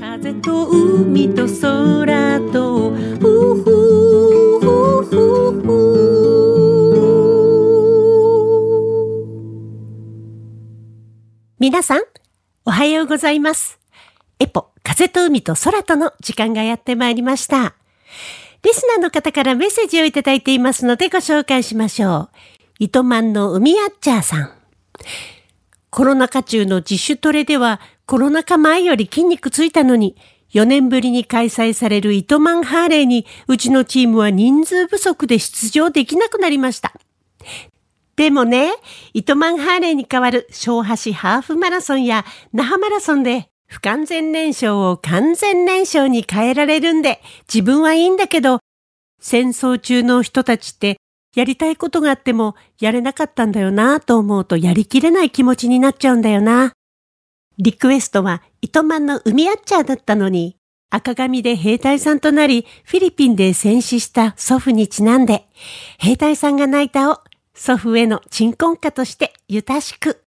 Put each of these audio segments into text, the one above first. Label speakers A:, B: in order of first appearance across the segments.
A: 風と海と空とふふふふふ皆さん、おはようございます。エポ、風と海と空との時間がやってまいりました。リスナーの方からメッセージをいただいていますのでご紹介しましょう。糸満の海アッチャーさん。コロナ禍中の自主トレではコロナ禍前より筋肉ついたのに、4年ぶりに開催される糸満ハーレーに、うちのチームは人数不足で出場できなくなりました。でもね、糸満ハーレーに代わる小橋ハーフマラソンや那覇マラソンで不完全燃焼を完全燃焼に変えられるんで自分はいいんだけど、戦争中の人たちってやりたいことがあってもやれなかったんだよなぁと思うとやりきれない気持ちになっちゃうんだよな。リクエストは糸満の海アッチャーだったのに、赤髪で兵隊さんとなり、フィリピンで戦死した祖父にちなんで、兵隊さんが泣いたを祖父への鎮魂歌としてゆたしく。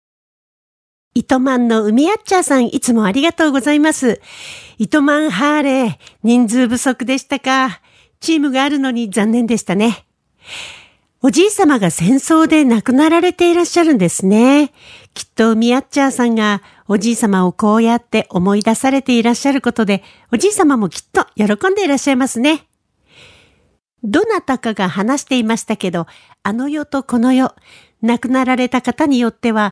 A: 糸満の海アッチャーさんいつもありがとうございます。糸満ハーレー、人数不足でしたか。チームがあるのに残念でしたね。おじい様が戦争で亡くなられていらっしゃるんですね。きっとミアッチャーさんがおじい様をこうやって思い出されていらっしゃることで、おじい様もきっと喜んでいらっしゃいますね。どなたかが話していましたけど、あの世とこの世、亡くなられた方によっては、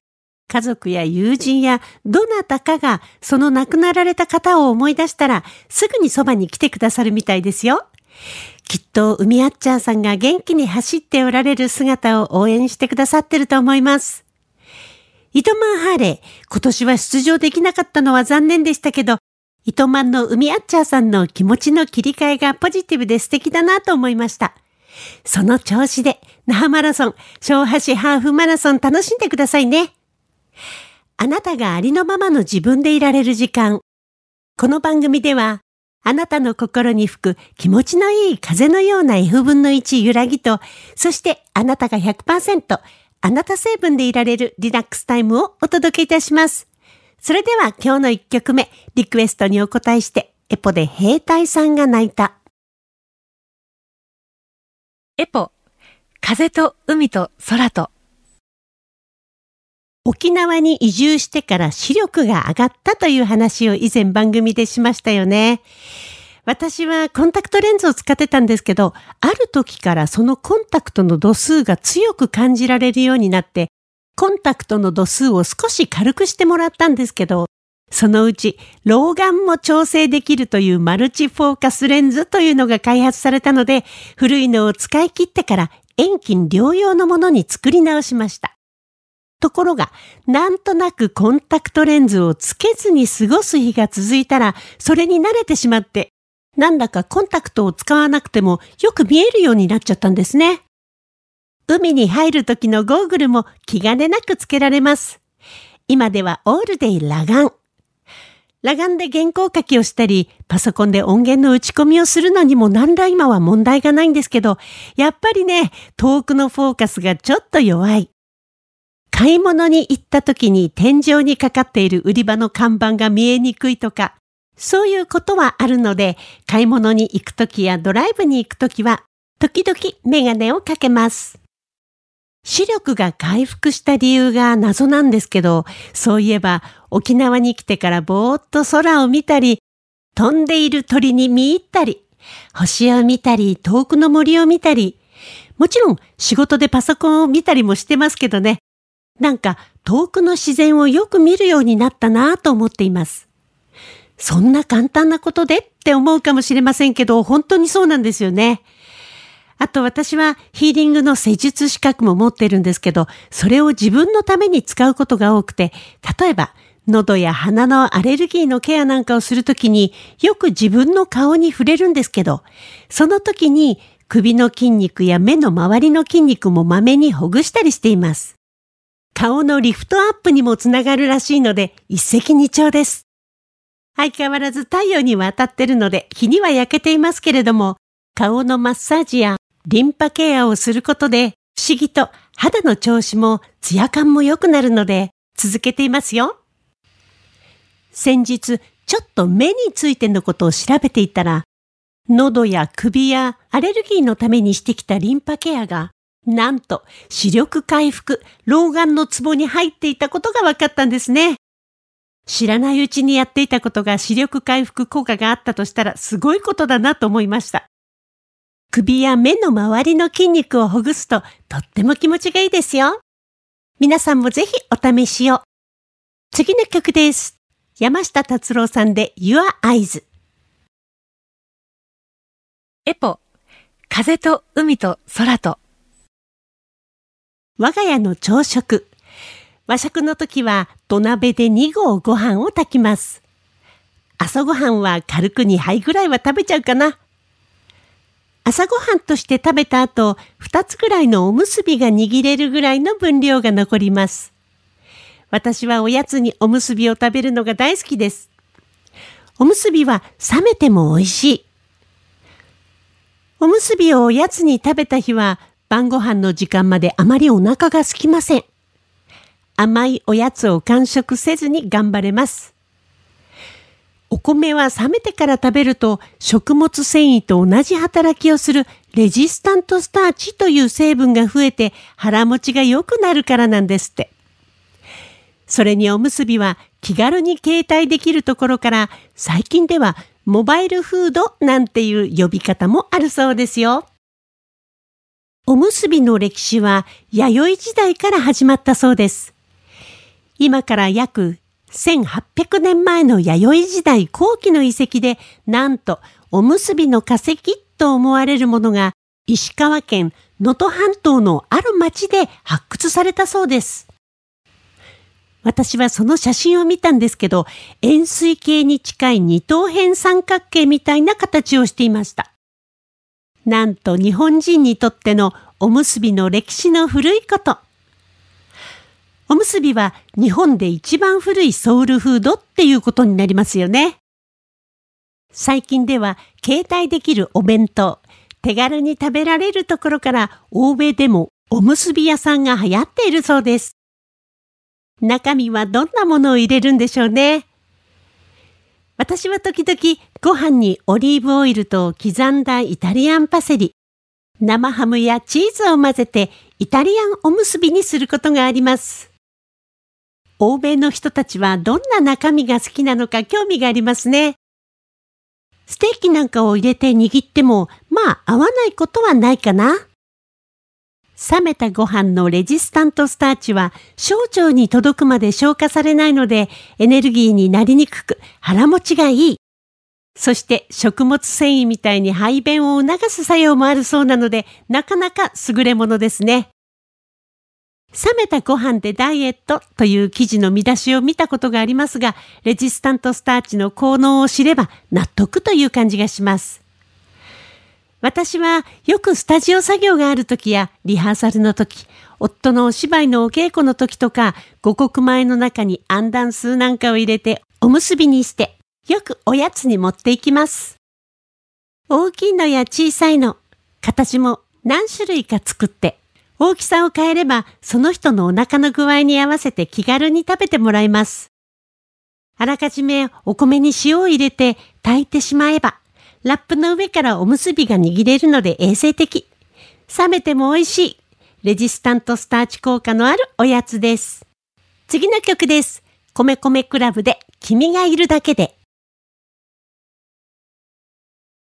A: 家族や友人やどなたかがその亡くなられた方を思い出したら、すぐにそばに来てくださるみたいですよ。きっと海あっちゃんさんが元気に走っておられる姿を応援してくださってると思います。糸満ハーレー、今年は出場できなかったのは残念でしたけど、糸満の海あっちゃんさんの気持ちの切り替えがポジティブで素敵だなと思いました。その調子で、那覇マラソン、小橋ハーフマラソン楽しんでくださいね。あなたがありのままの自分でいられる時間。この番組では、あなたの心に吹く気持ちのいい風のような F 分の1揺らぎと、そしてあなたが100%あなた成分でいられるリラックスタイムをお届けいたします。それでは今日の1曲目、リクエストにお答えして、エポで兵隊さんが泣いた。
B: エポ、風と海と空と。
A: 沖縄に移住してから視力が上がったという話を以前番組でしましたよね。私はコンタクトレンズを使ってたんですけど、ある時からそのコンタクトの度数が強く感じられるようになって、コンタクトの度数を少し軽くしてもらったんですけど、そのうち老眼も調整できるというマルチフォーカスレンズというのが開発されたので、古いのを使い切ってから遠近両用のものに作り直しました。ところが、なんとなくコンタクトレンズをつけずに過ごす日が続いたら、それに慣れてしまって、なんだかコンタクトを使わなくてもよく見えるようになっちゃったんですね。海に入る時のゴーグルも気兼ねなくつけられます。今ではオールデイ裸眼。裸眼で原稿書きをしたり、パソコンで音源の打ち込みをするのにも何ら今は問題がないんですけど、やっぱりね、遠くのフォーカスがちょっと弱い。買い物に行った時に天井にかかっている売り場の看板が見えにくいとか、そういうことはあるので、買い物に行く時やドライブに行く時は、時々メガネをかけます。視力が回復した理由が謎なんですけど、そういえば沖縄に来てからぼーっと空を見たり、飛んでいる鳥に見入ったり、星を見たり、遠くの森を見たり、もちろん仕事でパソコンを見たりもしてますけどね、なんか遠くの自然をよく見るようになったなぁと思っています。そんな簡単なことでって思うかもしれませんけど、本当にそうなんですよね。あと私はヒーリングの施術資格も持ってるんですけど、それを自分のために使うことが多くて、例えば喉や鼻のアレルギーのケアなんかをするときによく自分の顔に触れるんですけど、その時に首の筋肉や目の周りの筋肉もまめにほぐしたりしています。顔のリフトアップにもつながるらしいので一石二鳥です。相変わらず太陽には当たってるので日には焼けていますけれども、顔のマッサージやリンパケアをすることで不思議と肌の調子もツヤ感も良くなるので続けていますよ。先日ちょっと目についてのことを調べていたら、喉や首やアレルギーのためにしてきたリンパケアが、なんと視力回復、老眼のツボに入っていたことが分かったんですね。知らないうちにやっていたことが視力回復効果があったとしたらすごいことだなと思いました。首や目の周りの筋肉をほぐすととっても気持ちがいいですよ。皆さんもぜひお試しを。次の曲です。山下達郎さんで Your Eyes。
B: エポ、風と海と空と。
A: 我が家の朝食。和食の時は土鍋で2合ご飯を炊きます。朝ごはんは軽く2杯ぐらいは食べちゃうかな。朝ごはんとして食べた後、2つぐらいのおむすびが握れるぐらいの分量が残ります。私はおやつにおむすびを食べるのが大好きです。おむすびは冷めても美味しい。おむすびをおやつに食べた日は晩ご飯の時間まであまりお腹が空きません。甘いおやつを完食せずに頑張れます。お米は冷めてから食べると食物繊維と同じ働きをするレジスタントスターチという成分が増えて腹持ちが良くなるからなんですって。それにおむすびは気軽に携帯できるところから最近ではモバイルフードなんていう呼び方もあるそうですよ。おむすびの歴史は弥生時代から始まったそうです。今から約1800年前の弥生時代後期の遺跡で、なんとおむすびの化石と思われるものが石川県能登半島のある町で発掘されたそうです。私はその写真を見たんですけど、円錐形に近い二等辺三角形みたいな形をしていました。なんと日本人にとってのおむすびの歴史の古いこと。おむすびは日本で一番古いソウルフードっていうことになりますよね。最近では携帯できるお弁当、手軽に食べられるところから欧米でもおむすび屋さんが流行っているそうです。中身はどんなものを入れるんでしょうね。私は時々ご飯にオリーブオイルと刻んだイタリアンパセリ、生ハムやチーズを混ぜてイタリアンおむすびにすることがあります。欧米の人たちはどんな中身が好きなのか興味がありますね。ステーキなんかを入れて握っても、まあ合わないことはないかな。冷めたご飯のレジスタントスターチは小腸に届くまで消化されないのでエネルギーになりにくく腹持ちがいい。そして食物繊維みたいに排便を促す作用もあるそうなのでなかなか優れものですね。冷めたご飯でダイエットという記事の見出しを見たことがありますが、レジスタントスターチの効能を知れば納得という感じがします。私はよくスタジオ作業がある時やリハーサルの時、夫のお芝居のお稽古の時とか、五穀米の中にアンダンスーなんかを入れておむすびにして、よくおやつに持っていきます。大きいのや小さいの、形も何種類か作って大きさを変えれば、その人のお腹の具合に合わせて気軽に食べてもらいます。あらかじめお米に塩を入れて炊いてしまえば、ラップの上からおむすびが握れるので衛生的。冷めても美味しい。レジスタントスターチ効果のあるおやつです。次の曲です。米米クラブで君がいるだけで。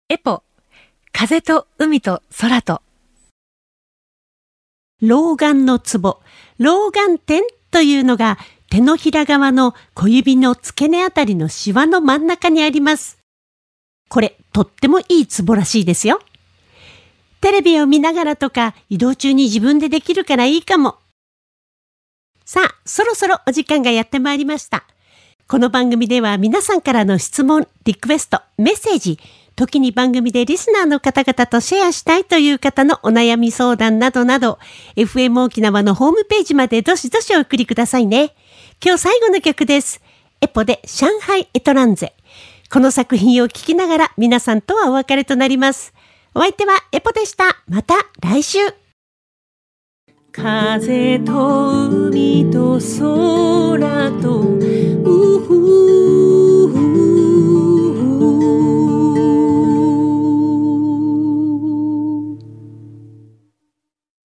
B: エポ、風と海と空と。
A: 老眼のツボ、老眼点というのが手のひら側の小指の付け根あたりのシワの真ん中にあります。これ、とってもいいツボらしいですよ。テレビを見ながらとか移動中に自分でできるからいいかも。さあ、そろそろお時間がやってまいりました。この番組では皆さんからの質問、リクエスト、メッセージ、時に番組でリスナーの方々とシェアしたいという方のお悩み相談などなど、FM 沖縄のホームページまでどしどしお送りくださいね。今日最後の曲です。エポで上海エトランゼ。この作品を聴きながら皆さんとはお別れとなります。お相手はエポでした。また来週。風と海と空と、